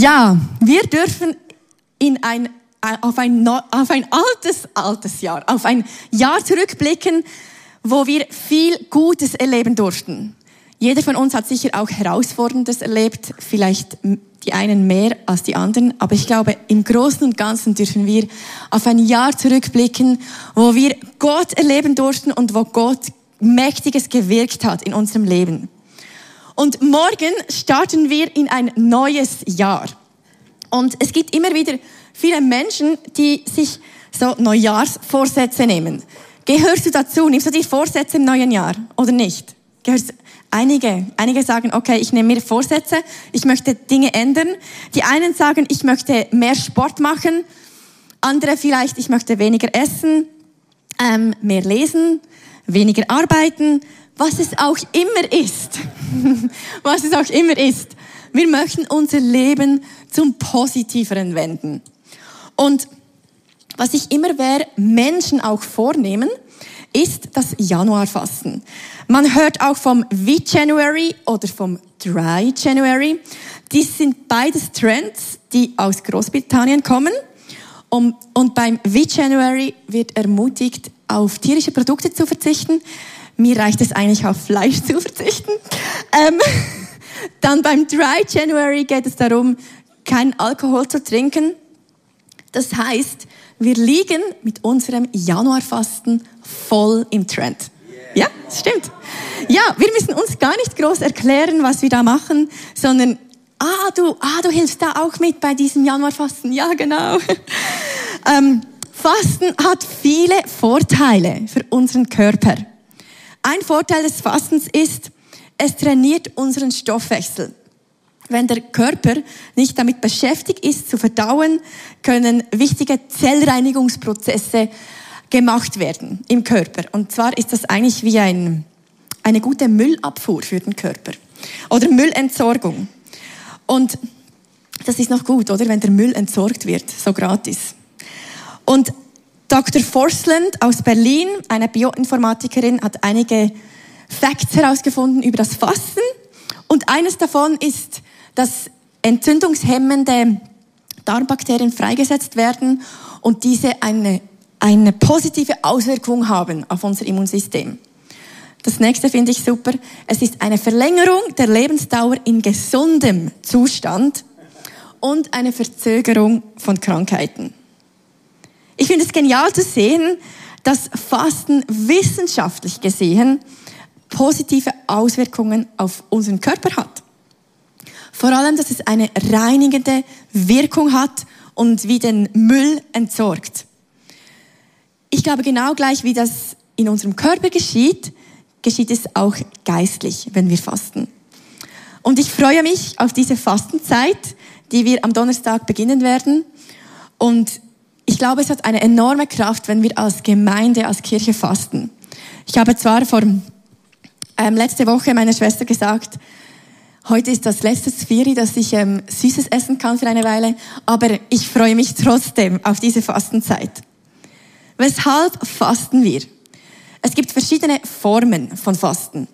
Ja, wir dürfen in ein, auf, ein, auf ein altes, altes Jahr, auf ein Jahr zurückblicken, wo wir viel Gutes erleben durften. Jeder von uns hat sicher auch Herausforderndes erlebt, vielleicht die einen mehr als die anderen, aber ich glaube, im Großen und Ganzen dürfen wir auf ein Jahr zurückblicken, wo wir Gott erleben durften und wo Gott Mächtiges gewirkt hat in unserem Leben. Und morgen starten wir in ein neues Jahr. Und es gibt immer wieder viele Menschen, die sich so Neujahrsvorsätze nehmen. Gehörst du dazu? Nimmst du dir Vorsätze im neuen Jahr oder nicht? Gehörst Einige, einige sagen, okay, ich nehme mir Vorsätze, ich möchte Dinge ändern. Die einen sagen, ich möchte mehr Sport machen. Andere vielleicht, ich möchte weniger essen, ähm, mehr lesen, weniger arbeiten, was es auch immer ist. was es auch immer ist. Wir möchten unser Leben zum Positiveren wenden. Und was ich immer wäre, Menschen auch vornehmen, ist das Januarfasten. Man hört auch vom V-January oder vom Dry January. Dies sind beides Trends, die aus Großbritannien kommen. Und beim V-January wird ermutigt, auf tierische Produkte zu verzichten. Mir reicht es eigentlich auf Fleisch zu verzichten. Ähm, dann beim Dry January geht es darum, keinen Alkohol zu trinken. Das heißt, wir liegen mit unserem Januarfasten voll im Trend. Ja, das stimmt. Ja, wir müssen uns gar nicht groß erklären, was wir da machen, sondern ah, du, ah, du hilfst da auch mit bei diesem Januarfasten. Ja, genau. ähm, Fasten hat viele Vorteile für unseren Körper. Ein Vorteil des Fastens ist, es trainiert unseren Stoffwechsel. Wenn der Körper nicht damit beschäftigt ist, zu verdauen, können wichtige Zellreinigungsprozesse gemacht werden im Körper. Und zwar ist das eigentlich wie ein, eine gute Müllabfuhr für den Körper oder Müllentsorgung. Und das ist noch gut, oder? Wenn der Müll entsorgt wird, so gratis. Und Dr. Forsland aus Berlin, eine Bioinformatikerin, hat einige Facts herausgefunden über das Fasten. Und eines davon ist, dass entzündungshemmende Darmbakterien freigesetzt werden und diese eine, eine positive Auswirkung haben auf unser Immunsystem. Das nächste finde ich super. Es ist eine Verlängerung der Lebensdauer in gesundem Zustand und eine Verzögerung von Krankheiten. Ich finde es genial zu sehen, dass Fasten wissenschaftlich gesehen positive Auswirkungen auf unseren Körper hat. Vor allem, dass es eine reinigende Wirkung hat und wie den Müll entsorgt. Ich glaube, genau gleich wie das in unserem Körper geschieht, geschieht es auch geistlich, wenn wir fasten. Und ich freue mich auf diese Fastenzeit, die wir am Donnerstag beginnen werden. Und ich glaube, es hat eine enorme Kraft, wenn wir als Gemeinde, als Kirche fasten. Ich habe zwar vor ähm, letzte Woche meiner Schwester gesagt, Heute ist das letzte Sphiri, dass ich ähm, Süßes essen kann für eine Weile, aber ich freue mich trotzdem auf diese Fastenzeit. Weshalb fasten wir? Es gibt verschiedene Formen von Fasten.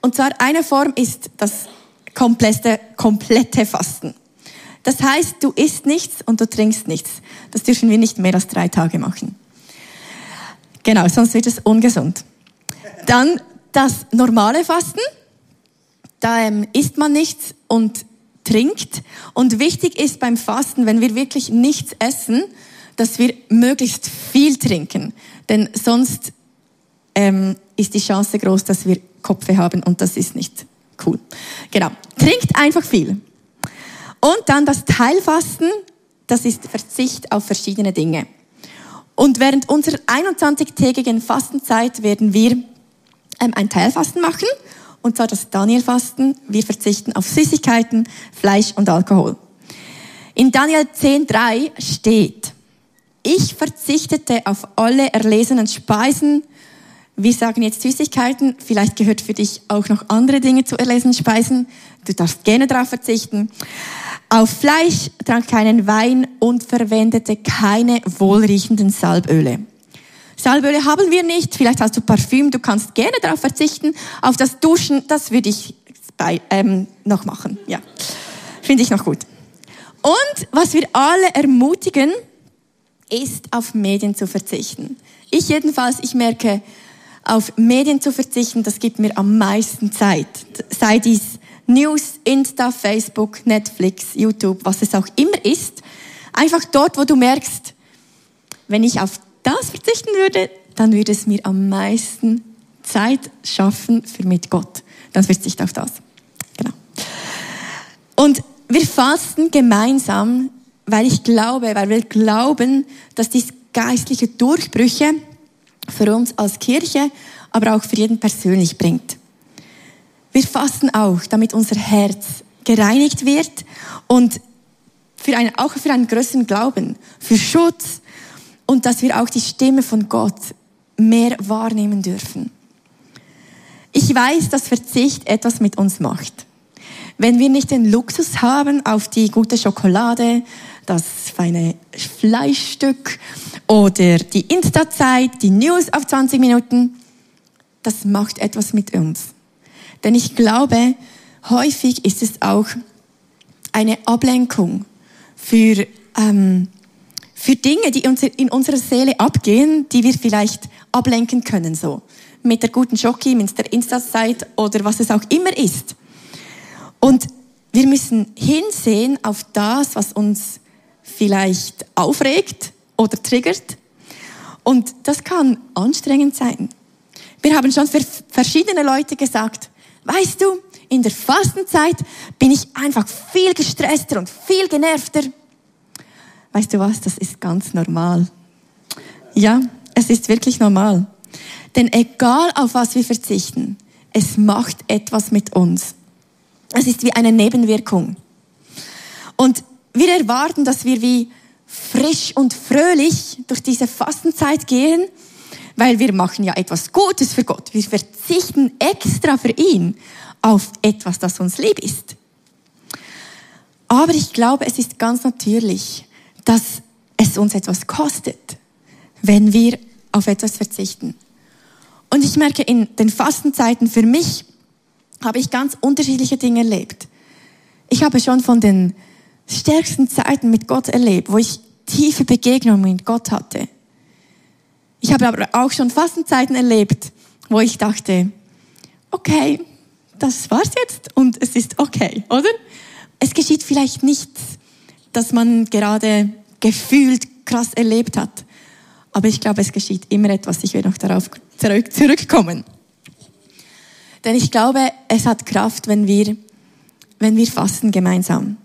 Und zwar eine Form ist das komplette, komplette Fasten. Das heißt, du isst nichts und du trinkst nichts. Das dürfen wir nicht mehr als drei Tage machen. Genau, sonst wird es ungesund. Dann das normale Fasten da ähm, isst man nichts und trinkt. Und wichtig ist beim Fasten, wenn wir wirklich nichts essen, dass wir möglichst viel trinken. Denn sonst ähm, ist die Chance groß, dass wir Kopfe haben und das ist nicht cool. Genau. Trinkt einfach viel. Und dann das Teilfasten, das ist Verzicht auf verschiedene Dinge. Und während unserer 21-tägigen Fastenzeit werden wir ähm, ein Teilfasten machen und zwar das Danielfasten. Wir verzichten auf Süßigkeiten, Fleisch und Alkohol. In Daniel 10.3 steht, ich verzichtete auf alle erlesenen Speisen. Wir sagen jetzt Süßigkeiten, vielleicht gehört für dich auch noch andere Dinge zu erlesenen Speisen. Du darfst gerne darauf verzichten. Auf Fleisch, trank keinen Wein und verwendete keine wohlriechenden Salböle. Salböle haben wir nicht. Vielleicht hast du Parfüm, du kannst gerne darauf verzichten. Auf das Duschen, das würde ich bei, ähm, noch machen. Ja, finde ich noch gut. Und was wir alle ermutigen, ist auf Medien zu verzichten. Ich jedenfalls, ich merke, auf Medien zu verzichten, das gibt mir am meisten Zeit. Sei dies News, Insta, Facebook, Netflix, YouTube, was es auch immer ist. Einfach dort, wo du merkst, wenn ich auf das verzichten würde, dann würde es mir am meisten Zeit schaffen für mit Gott. Dann verzichte auf das. Genau. Und wir fasten gemeinsam, weil ich glaube, weil wir glauben, dass dies geistliche Durchbrüche für uns als Kirche, aber auch für jeden persönlich bringt. Wir fasten auch, damit unser Herz gereinigt wird und für einen, auch für einen größeren Glauben, für Schutz und dass wir auch die Stimme von Gott mehr wahrnehmen dürfen. Ich weiß, dass Verzicht etwas mit uns macht. Wenn wir nicht den Luxus haben auf die gute Schokolade, das feine Fleischstück oder die Insta-Zeit, die News auf 20 Minuten, das macht etwas mit uns. Denn ich glaube, häufig ist es auch eine Ablenkung für, ähm, für Dinge, die in unserer Seele abgehen, die wir vielleicht ablenken können, so. Mit der guten Schoki, mit der Insta-Zeit oder was es auch immer ist. Und wir müssen hinsehen auf das, was uns vielleicht aufregt oder triggert. Und das kann anstrengend sein. Wir haben schon für verschiedene Leute gesagt, weißt du, in der Fastenzeit bin ich einfach viel gestresster und viel genervter. Weißt du was, das ist ganz normal. Ja, es ist wirklich normal. Denn egal auf was wir verzichten, es macht etwas mit uns. Es ist wie eine Nebenwirkung. Und wir erwarten, dass wir wie frisch und fröhlich durch diese Fastenzeit gehen, weil wir machen ja etwas Gutes für Gott. Wir verzichten extra für ihn auf etwas, das uns lieb ist. Aber ich glaube, es ist ganz natürlich, dass es uns etwas kostet, wenn wir auf etwas verzichten. Und ich merke, in den Fastenzeiten für mich habe ich ganz unterschiedliche Dinge erlebt. Ich habe schon von den stärksten Zeiten mit Gott erlebt, wo ich tiefe Begegnungen mit Gott hatte. Ich habe aber auch schon Fastenzeiten erlebt, wo ich dachte, okay, das war's jetzt und es ist okay, oder? Es geschieht vielleicht nichts, dass man gerade gefühlt krass erlebt hat. Aber ich glaube, es geschieht immer etwas. Ich werde noch darauf zurück, zurückkommen. Denn ich glaube, es hat Kraft, wenn wir, wenn wir fasten gemeinsam.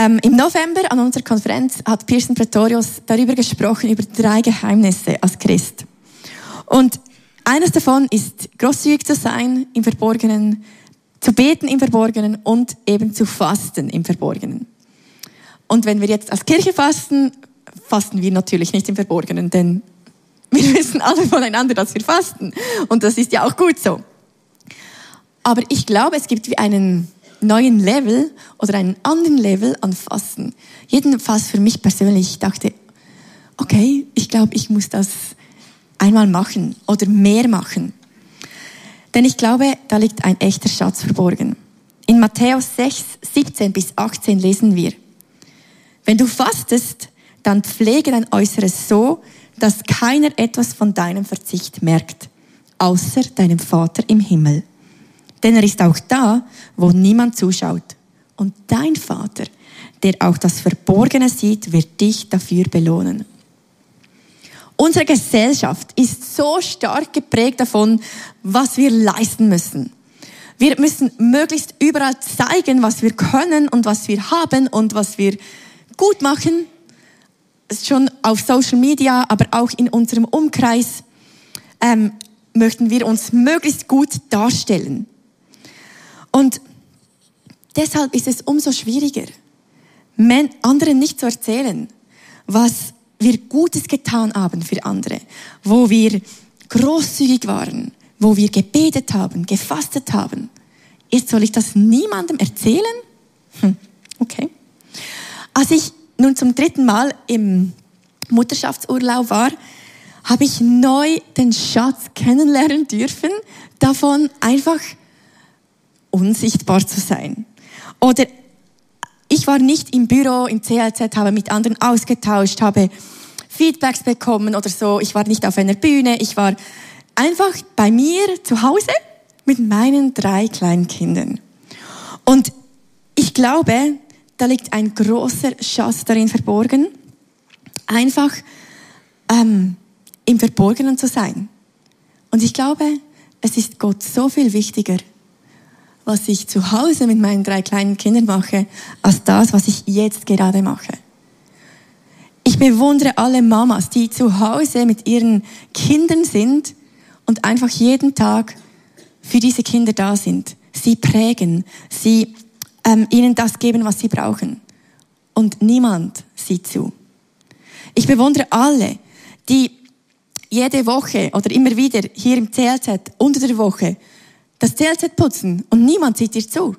Ähm, Im November an unserer Konferenz hat Pearson Pretorius darüber gesprochen, über drei Geheimnisse als Christ. Und eines davon ist, großzügig zu sein im Verborgenen, zu beten im Verborgenen und eben zu fasten im Verborgenen. Und wenn wir jetzt als Kirche fasten, fasten wir natürlich nicht im Verborgenen, denn wir wissen alle voneinander, dass wir fasten. Und das ist ja auch gut so. Aber ich glaube, es gibt wie einen neuen Level oder einen anderen Level an Fasten. Jedenfalls für mich persönlich. Ich dachte, okay, ich glaube, ich muss das einmal machen oder mehr machen. Denn ich glaube, da liegt ein echter Schatz verborgen. In Matthäus 6, 17 bis 18 lesen wir, wenn du fastest, dann pflege dein Äußeres so, dass keiner etwas von deinem Verzicht merkt, außer deinem Vater im Himmel. Denn er ist auch da, wo niemand zuschaut. Und dein Vater, der auch das Verborgene sieht, wird dich dafür belohnen. Unsere Gesellschaft ist so stark geprägt davon, was wir leisten müssen. Wir müssen möglichst überall zeigen, was wir können und was wir haben und was wir gut machen. Schon auf Social Media, aber auch in unserem Umkreis ähm, möchten wir uns möglichst gut darstellen. Und deshalb ist es umso schwieriger, anderen nicht zu erzählen, was wir Gutes getan haben für andere, wo wir großzügig waren, wo wir gebetet haben, gefastet haben. Jetzt soll ich das niemandem erzählen? Hm, okay. Als ich nun zum dritten Mal im Mutterschaftsurlaub war, habe ich neu den Schatz kennenlernen dürfen, davon einfach unsichtbar zu sein. Oder ich war nicht im Büro, im CLZ, habe mit anderen ausgetauscht, habe Feedbacks bekommen oder so. Ich war nicht auf einer Bühne. Ich war einfach bei mir zu Hause mit meinen drei kleinen Kindern. Und ich glaube, da liegt ein großer Schatz darin verborgen, einfach ähm, im Verborgenen zu sein. Und ich glaube, es ist Gott so viel wichtiger, was ich zu Hause mit meinen drei kleinen Kindern mache, als das, was ich jetzt gerade mache. Ich bewundere alle Mamas, die zu Hause mit ihren Kindern sind und einfach jeden Tag für diese Kinder da sind. Sie prägen, sie ähm, ihnen das geben, was sie brauchen. Und niemand sieht zu. Ich bewundere alle, die jede Woche oder immer wieder hier im CLZ unter der Woche das CLZ putzen und niemand sieht dir zu.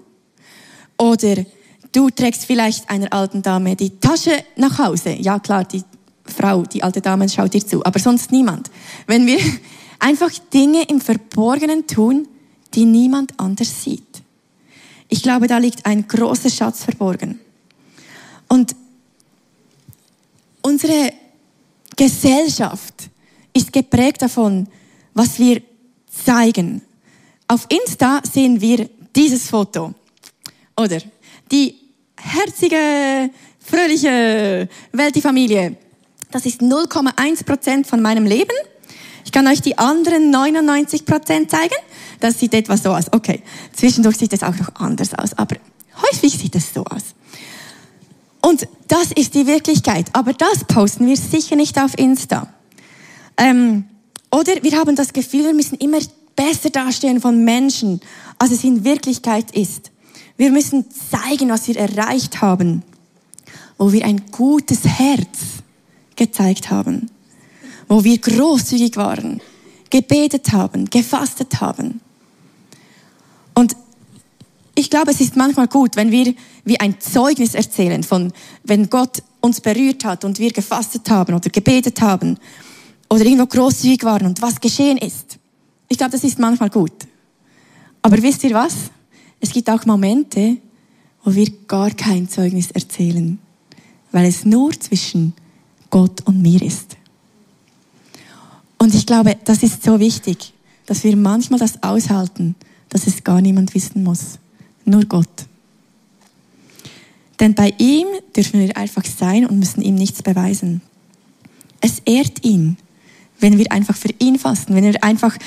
Oder du trägst vielleicht einer alten Dame die Tasche nach Hause. Ja klar, die Frau, die alte Dame schaut dir zu, aber sonst niemand. Wenn wir einfach Dinge im Verborgenen tun, die niemand anders sieht. Ich glaube, da liegt ein großer Schatz verborgen. Und unsere Gesellschaft ist geprägt davon, was wir zeigen. Auf Insta sehen wir dieses Foto. Oder die herzige, fröhliche Welti-Familie. Das ist 0,1 Prozent von meinem Leben. Ich kann euch die anderen 99 Prozent zeigen. Das sieht etwas so aus. Okay, zwischendurch sieht es auch noch anders aus, aber häufig sieht es so aus. Und das ist die Wirklichkeit. Aber das posten wir sicher nicht auf Insta. Ähm, oder wir haben das Gefühl, wir müssen immer besser dastehen von Menschen, als es in Wirklichkeit ist. Wir müssen zeigen, was wir erreicht haben, wo wir ein gutes Herz gezeigt haben, wo wir großzügig waren, gebetet haben, gefastet haben. Und ich glaube, es ist manchmal gut, wenn wir wie ein Zeugnis erzählen von, wenn Gott uns berührt hat und wir gefastet haben oder gebetet haben oder irgendwo großzügig waren und was geschehen ist. Ich glaube, das ist manchmal gut. Aber wisst ihr was? Es gibt auch Momente, wo wir gar kein Zeugnis erzählen, weil es nur zwischen Gott und mir ist. Und ich glaube, das ist so wichtig, dass wir manchmal das aushalten, dass es gar niemand wissen muss. Nur Gott. Denn bei ihm dürfen wir einfach sein und müssen ihm nichts beweisen. Es ehrt ihn, wenn wir einfach für ihn fasten, wenn wir einfach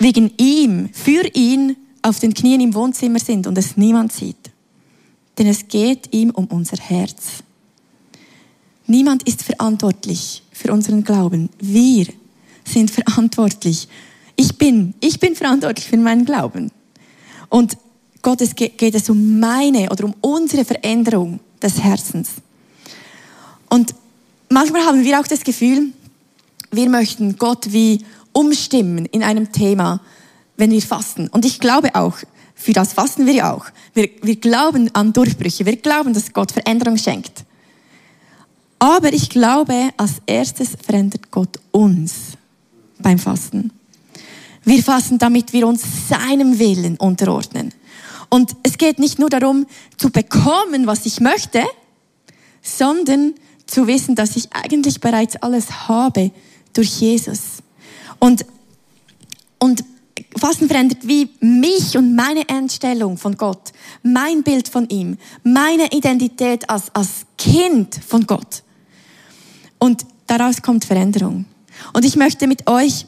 wegen ihm, für ihn auf den Knien im Wohnzimmer sind und es niemand sieht. Denn es geht ihm um unser Herz. Niemand ist verantwortlich für unseren Glauben. Wir sind verantwortlich. Ich bin, ich bin verantwortlich für meinen Glauben. Und Gott, es geht es um meine oder um unsere Veränderung des Herzens. Und manchmal haben wir auch das Gefühl, wir möchten Gott wie umstimmen in einem Thema, wenn wir fasten. Und ich glaube auch, für das fasten wir ja auch. Wir, wir glauben an Durchbrüche. Wir glauben, dass Gott Veränderung schenkt. Aber ich glaube, als erstes verändert Gott uns beim Fasten. Wir fasten, damit wir uns seinem Willen unterordnen. Und es geht nicht nur darum, zu bekommen, was ich möchte, sondern zu wissen, dass ich eigentlich bereits alles habe durch Jesus. Und, und Fasten verändert wie mich und meine Einstellung von Gott, mein Bild von ihm, meine Identität als, als Kind von Gott. Und daraus kommt Veränderung. Und ich möchte mit euch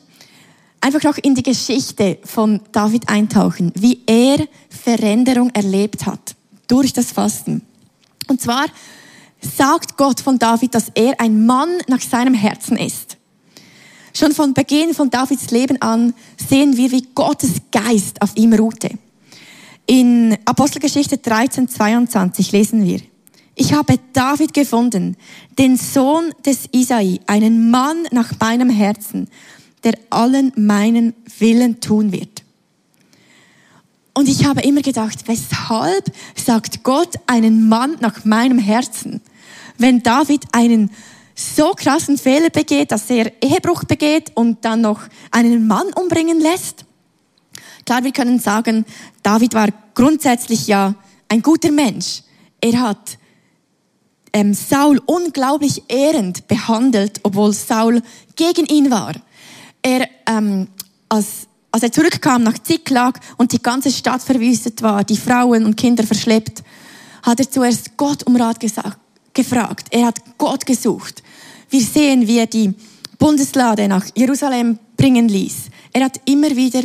einfach noch in die Geschichte von David eintauchen, wie er Veränderung erlebt hat durch das Fasten. Und zwar sagt Gott von David, dass er ein Mann nach seinem Herzen ist. Schon von Beginn von Davids Leben an sehen wir, wie Gottes Geist auf ihm ruhte. In Apostelgeschichte 13, 22 lesen wir, ich habe David gefunden, den Sohn des Isai, einen Mann nach meinem Herzen, der allen meinen Willen tun wird. Und ich habe immer gedacht, weshalb sagt Gott einen Mann nach meinem Herzen, wenn David einen so krassen Fehler begeht, dass er Ehebruch begeht und dann noch einen Mann umbringen lässt? Klar, wir können sagen, David war grundsätzlich ja ein guter Mensch. er hat ähm, Saul unglaublich ehrend behandelt, obwohl Saul gegen ihn war. Er, ähm, als, als er zurückkam nach Ziklag und die ganze Stadt verwüstet war, die Frauen und Kinder verschleppt, hat er zuerst Gott um Rat gesagt, gefragt. Er hat Gott gesucht. Wir sehen, wie er die Bundeslade nach Jerusalem bringen ließ. Er hat immer wieder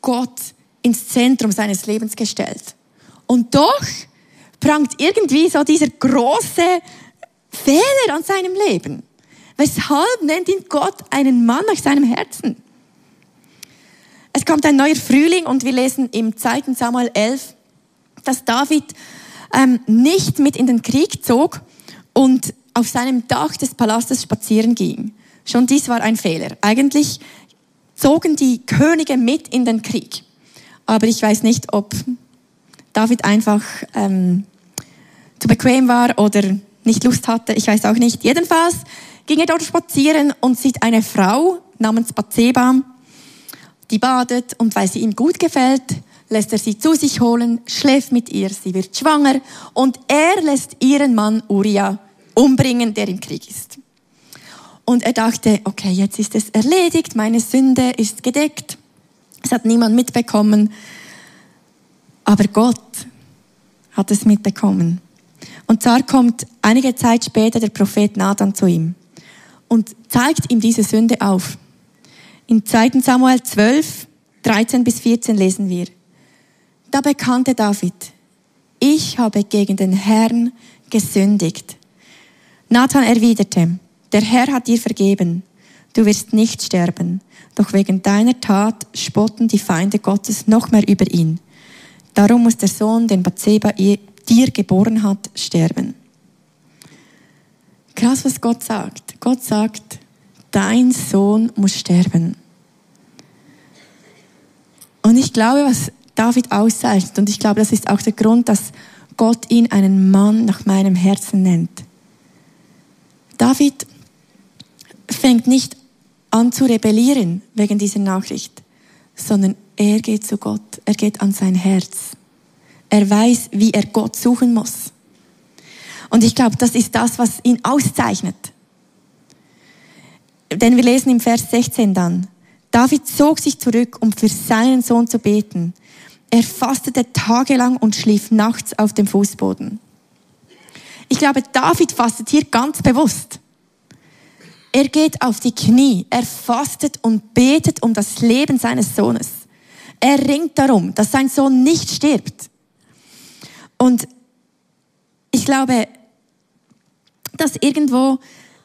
Gott ins Zentrum seines Lebens gestellt. Und doch prangt irgendwie so dieser große Fehler an seinem Leben. Weshalb nennt ihn Gott einen Mann nach seinem Herzen? Es kommt ein neuer Frühling und wir lesen im 2. Samuel 11, dass David ähm, nicht mit in den Krieg zog und auf seinem Dach des Palastes spazieren ging. Schon dies war ein Fehler. Eigentlich zogen die Könige mit in den Krieg. Aber ich weiß nicht, ob David einfach ähm, zu bequem war oder nicht Lust hatte. Ich weiß auch nicht. Jedenfalls ging er dort spazieren und sieht eine Frau namens Bathseba, die badet und weil sie ihm gut gefällt, lässt er sie zu sich holen, schläft mit ihr, sie wird schwanger und er lässt ihren Mann Uriah umbringen, der im Krieg ist. Und er dachte, okay, jetzt ist es erledigt, meine Sünde ist gedeckt. Es hat niemand mitbekommen. Aber Gott hat es mitbekommen. Und zwar kommt einige Zeit später der Prophet Nathan zu ihm und zeigt ihm diese Sünde auf. In 2. Samuel 12, 13 bis 14 lesen wir. Da bekannte David, ich habe gegen den Herrn gesündigt. Nathan erwiderte, der Herr hat dir vergeben, du wirst nicht sterben, doch wegen deiner Tat spotten die Feinde Gottes noch mehr über ihn. Darum muss der Sohn, den Bathseba dir geboren hat, sterben. Krass, was Gott sagt. Gott sagt, dein Sohn muss sterben. Und ich glaube, was David auszeichnet, und ich glaube, das ist auch der Grund, dass Gott ihn einen Mann nach meinem Herzen nennt. David fängt nicht an zu rebellieren wegen dieser Nachricht, sondern er geht zu Gott, er geht an sein Herz. Er weiß, wie er Gott suchen muss. Und ich glaube, das ist das, was ihn auszeichnet. Denn wir lesen im Vers 16 dann, David zog sich zurück, um für seinen Sohn zu beten. Er fastete tagelang und schlief nachts auf dem Fußboden. Ich glaube, David fastet hier ganz bewusst. Er geht auf die Knie, er fastet und betet um das Leben seines Sohnes. Er ringt darum, dass sein Sohn nicht stirbt. Und ich glaube, dass irgendwo,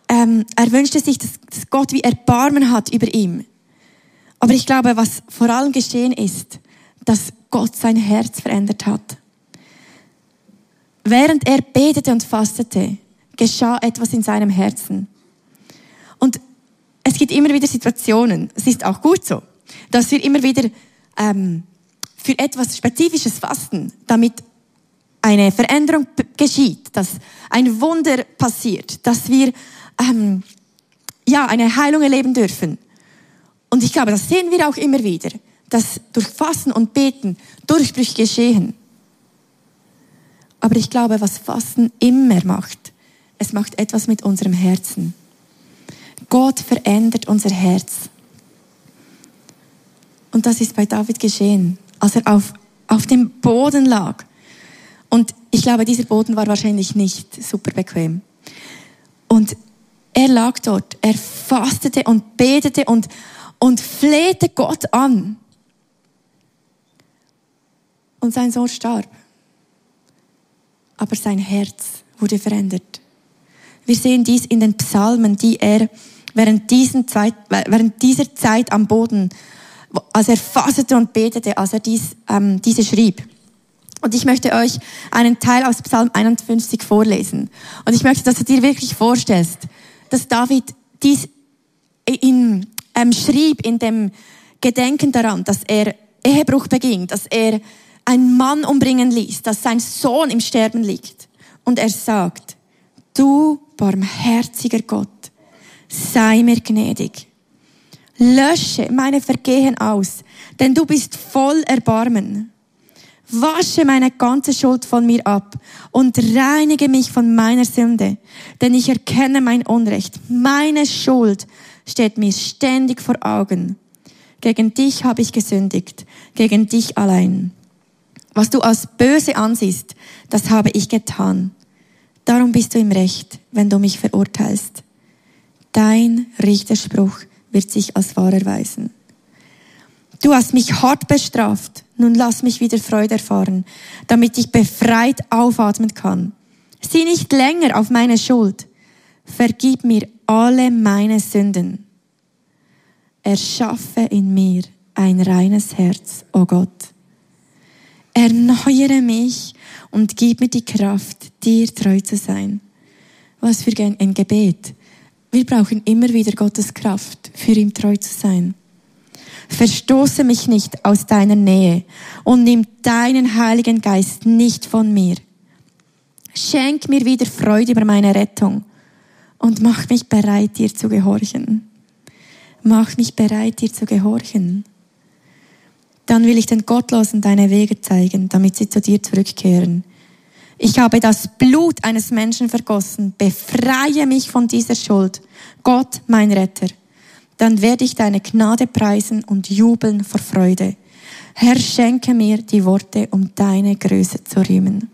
ähm, er wünschte sich, dass, dass Gott wie Erbarmen hat über ihm. Aber ich glaube, was vor allem geschehen ist, dass Gott sein Herz verändert hat. Während er betete und fastete, geschah etwas in seinem Herzen. Und es gibt immer wieder Situationen, es ist auch gut so, dass wir immer wieder ähm, für etwas Spezifisches fasten, damit eine Veränderung geschieht, dass ein Wunder passiert, dass wir ähm, ja eine Heilung erleben dürfen. Und ich glaube, das sehen wir auch immer wieder, dass durch Fasten und Beten Durchbrüche geschehen. Aber ich glaube, was Fasten immer macht, es macht etwas mit unserem Herzen. Gott verändert unser Herz. Und das ist bei David geschehen, als er auf, auf dem Boden lag und ich glaube, dieser Boden war wahrscheinlich nicht super bequem. Und er lag dort, er fastete und betete und, und flehte Gott an. Und sein Sohn starb. Aber sein Herz wurde verändert. Wir sehen dies in den Psalmen, die er während, diesen Zeit, während dieser Zeit am Boden, als er fastete und betete, als er dies, ähm, diese schrieb. Und ich möchte euch einen Teil aus Psalm 51 vorlesen. Und ich möchte, dass du dir wirklich vorstellst, dass David dies in, ähm, schrieb in dem Gedenken daran, dass er Ehebruch beging, dass er einen Mann umbringen ließ, dass sein Sohn im Sterben liegt. Und er sagt, du barmherziger Gott, sei mir gnädig. Lösche meine Vergehen aus, denn du bist voll Erbarmen. wasche meine ganze Schuld von mir ab und reinige mich von meiner Sünde, denn ich erkenne mein Unrecht. Meine Schuld steht mir ständig vor Augen. Gegen dich habe ich gesündigt, gegen dich allein. Was du als böse ansiehst, das habe ich getan. Darum bist du im Recht, wenn du mich verurteilst. Dein Richterspruch wird sich als wahr erweisen. Du hast mich hart bestraft, nun lass mich wieder Freude erfahren, damit ich befreit aufatmen kann. Sieh nicht länger auf meine Schuld, vergib mir alle meine Sünden. Erschaffe in mir ein reines Herz, o oh Gott. Erneuere mich und gib mir die Kraft, dir treu zu sein. Was für ein Gebet. Wir brauchen immer wieder Gottes Kraft, für ihm treu zu sein. Verstoße mich nicht aus deiner Nähe und nimm deinen Heiligen Geist nicht von mir. Schenk mir wieder Freude über meine Rettung und mach mich bereit, dir zu gehorchen. Mach mich bereit, dir zu gehorchen. Dann will ich den Gottlosen deine Wege zeigen, damit sie zu dir zurückkehren. Ich habe das Blut eines Menschen vergossen. Befreie mich von dieser Schuld. Gott, mein Retter. Dann werde ich deine Gnade preisen und jubeln vor Freude. Herr, schenke mir die Worte, um deine Größe zu rühmen.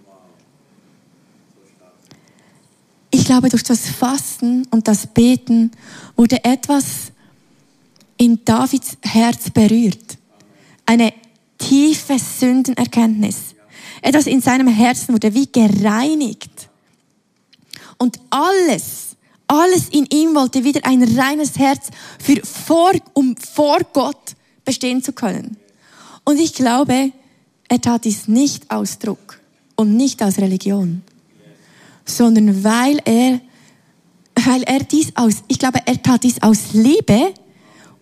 Ich glaube, durch das Fasten und das Beten wurde etwas in Davids Herz berührt. Eine tiefe Sündenerkenntnis etwas in seinem Herzen wurde wie gereinigt. Und alles, alles in ihm wollte wieder ein reines Herz für vor, um vor Gott bestehen zu können. Und ich glaube, er tat dies nicht aus Druck und nicht aus Religion, sondern weil er, weil er dies aus, ich glaube, er tat dies aus Liebe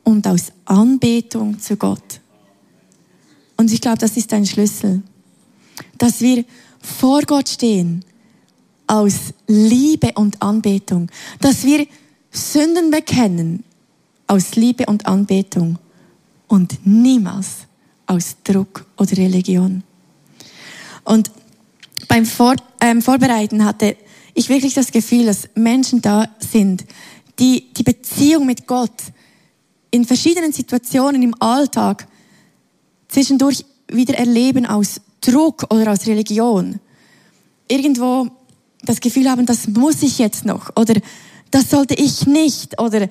und aus Anbetung zu Gott. Und ich glaube, das ist ein Schlüssel dass wir vor Gott stehen aus Liebe und Anbetung, dass wir Sünden bekennen aus Liebe und Anbetung und niemals aus Druck oder Religion. Und beim Vor ähm, Vorbereiten hatte ich wirklich das Gefühl, dass Menschen da sind, die die Beziehung mit Gott in verschiedenen Situationen im Alltag zwischendurch wieder erleben aus Druck oder aus Religion irgendwo das Gefühl haben, das muss ich jetzt noch oder das sollte ich nicht oder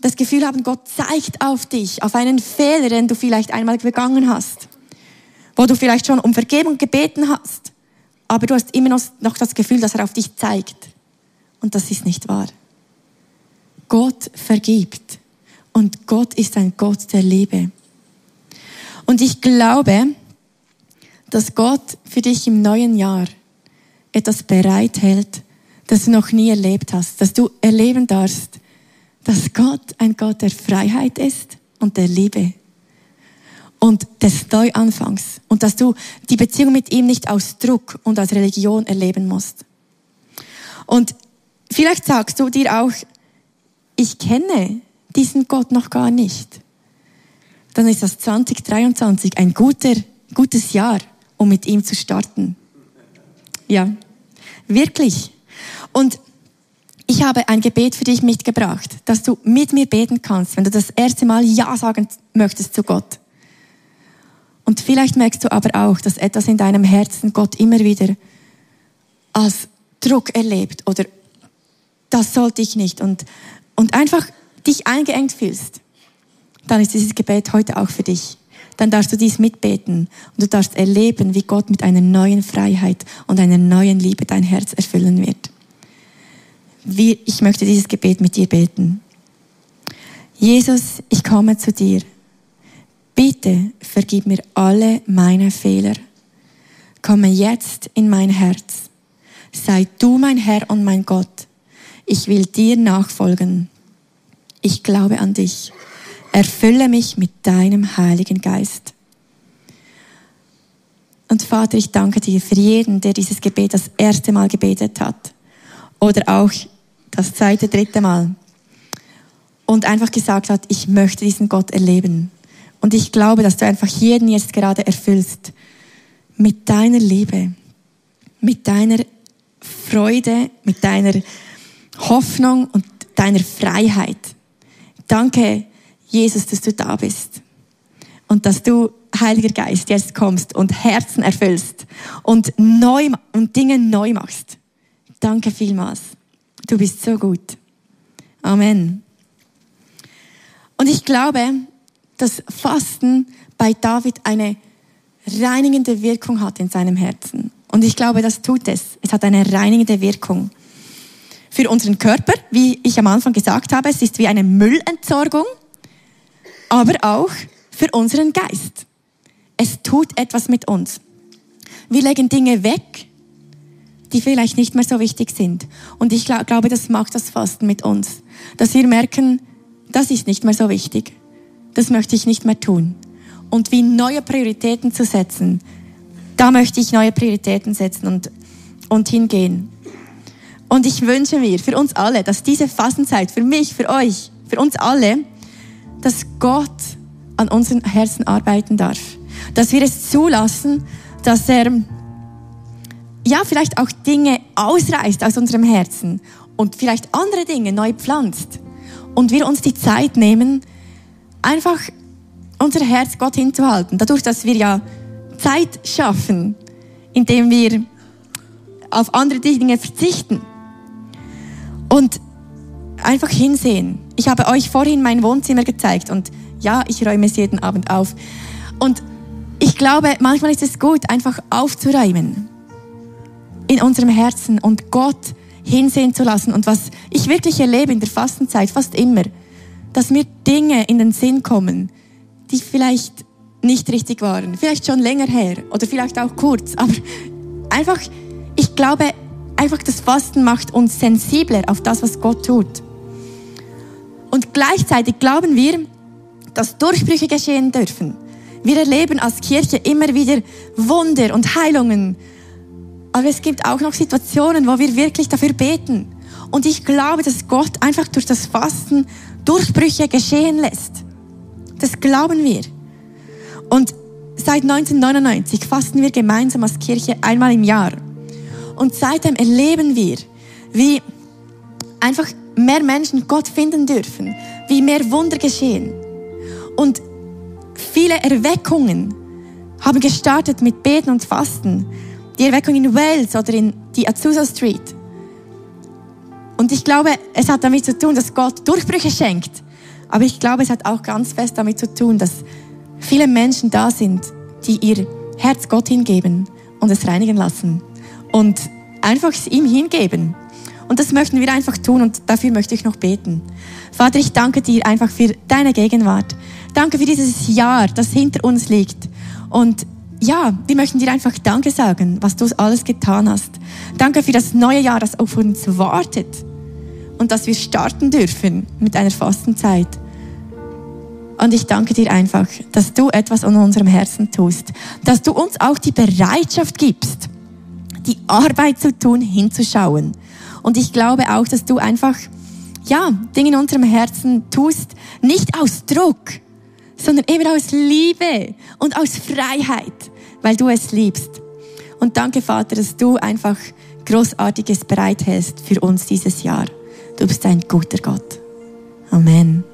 das Gefühl haben, Gott zeigt auf dich, auf einen Fehler, den du vielleicht einmal begangen hast, wo du vielleicht schon um Vergebung gebeten hast, aber du hast immer noch das Gefühl, dass er auf dich zeigt. Und das ist nicht wahr. Gott vergibt und Gott ist ein Gott der Liebe. Und ich glaube, dass Gott für dich im neuen Jahr etwas bereithält, das du noch nie erlebt hast, dass du erleben darfst, dass Gott ein Gott der Freiheit ist und der Liebe und des Neuanfangs und dass du die Beziehung mit ihm nicht aus Druck und aus Religion erleben musst. Und vielleicht sagst du dir auch, ich kenne diesen Gott noch gar nicht. Dann ist das 2023 ein guter, gutes Jahr, um mit ihm zu starten. Ja, wirklich. Und ich habe ein Gebet für dich mitgebracht, dass du mit mir beten kannst, wenn du das erste Mal Ja sagen möchtest zu Gott. Und vielleicht merkst du aber auch, dass etwas in deinem Herzen Gott immer wieder als Druck erlebt oder das sollte ich nicht und, und einfach dich eingeengt fühlst. Dann ist dieses Gebet heute auch für dich dann darfst du dies mitbeten und du darfst erleben, wie Gott mit einer neuen Freiheit und einer neuen Liebe dein Herz erfüllen wird. Wie, ich möchte dieses Gebet mit dir beten. Jesus, ich komme zu dir. Bitte vergib mir alle meine Fehler. Komme jetzt in mein Herz. Sei du mein Herr und mein Gott. Ich will dir nachfolgen. Ich glaube an dich. Erfülle mich mit deinem Heiligen Geist. Und Vater, ich danke dir für jeden, der dieses Gebet das erste Mal gebetet hat. Oder auch das zweite, dritte Mal. Und einfach gesagt hat, ich möchte diesen Gott erleben. Und ich glaube, dass du einfach jeden jetzt gerade erfüllst mit deiner Liebe, mit deiner Freude, mit deiner Hoffnung und deiner Freiheit. Danke, Jesus, dass du da bist und dass du, Heiliger Geist, jetzt kommst und Herzen erfüllst und neu und Dinge neu machst. Danke vielmals. Du bist so gut. Amen. Und ich glaube, dass Fasten bei David eine reinigende Wirkung hat in seinem Herzen. Und ich glaube, das tut es. Es hat eine reinigende Wirkung. Für unseren Körper, wie ich am Anfang gesagt habe, es ist wie eine Müllentsorgung, aber auch für unseren Geist. Es tut etwas mit uns. Wir legen Dinge weg, die vielleicht nicht mehr so wichtig sind. Und ich glaube, das macht das Fasten mit uns. Dass wir merken, das ist nicht mehr so wichtig. Das möchte ich nicht mehr tun. Und wie neue Prioritäten zu setzen, da möchte ich neue Prioritäten setzen und, und hingehen. Und ich wünsche mir für uns alle, dass diese Fastenzeit, für mich, für euch, für uns alle, dass Gott an unseren Herzen arbeiten darf. Dass wir es zulassen, dass er ja vielleicht auch Dinge ausreißt aus unserem Herzen und vielleicht andere Dinge neu pflanzt. Und wir uns die Zeit nehmen, einfach unser Herz Gott hinzuhalten. Dadurch, dass wir ja Zeit schaffen, indem wir auf andere Dinge verzichten. Und einfach hinsehen. Ich habe euch vorhin mein Wohnzimmer gezeigt und ja, ich räume es jeden Abend auf. Und ich glaube, manchmal ist es gut, einfach aufzuräumen in unserem Herzen und Gott hinsehen zu lassen. Und was ich wirklich erlebe in der Fastenzeit, fast immer, dass mir Dinge in den Sinn kommen, die vielleicht nicht richtig waren, vielleicht schon länger her oder vielleicht auch kurz, aber einfach, ich glaube, einfach das Fasten macht uns sensibler auf das, was Gott tut. Und gleichzeitig glauben wir, dass Durchbrüche geschehen dürfen. Wir erleben als Kirche immer wieder Wunder und Heilungen. Aber es gibt auch noch Situationen, wo wir wirklich dafür beten. Und ich glaube, dass Gott einfach durch das Fasten Durchbrüche geschehen lässt. Das glauben wir. Und seit 1999 fasten wir gemeinsam als Kirche einmal im Jahr. Und seitdem erleben wir, wie einfach mehr Menschen Gott finden dürfen, wie mehr Wunder geschehen. Und viele Erweckungen haben gestartet mit Beten und Fasten. Die Erweckung in Wales oder in die Azusa Street. Und ich glaube, es hat damit zu tun, dass Gott Durchbrüche schenkt. Aber ich glaube, es hat auch ganz fest damit zu tun, dass viele Menschen da sind, die ihr Herz Gott hingeben und es reinigen lassen. Und einfach es ihm hingeben. Und das möchten wir einfach tun und dafür möchte ich noch beten. Vater, ich danke dir einfach für deine Gegenwart. Danke für dieses Jahr, das hinter uns liegt. Und ja, wir möchten dir einfach Danke sagen, was du alles getan hast. Danke für das neue Jahr, das auf uns wartet. Und dass wir starten dürfen mit einer Fastenzeit. Und ich danke dir einfach, dass du etwas an unserem Herzen tust. Dass du uns auch die Bereitschaft gibst, die Arbeit zu tun, hinzuschauen. Und ich glaube auch, dass du einfach, ja, Dinge in unserem Herzen tust, nicht aus Druck, sondern eben aus Liebe und aus Freiheit, weil du es liebst. Und danke, Vater, dass du einfach Großartiges bereithältst für uns dieses Jahr. Du bist ein guter Gott. Amen.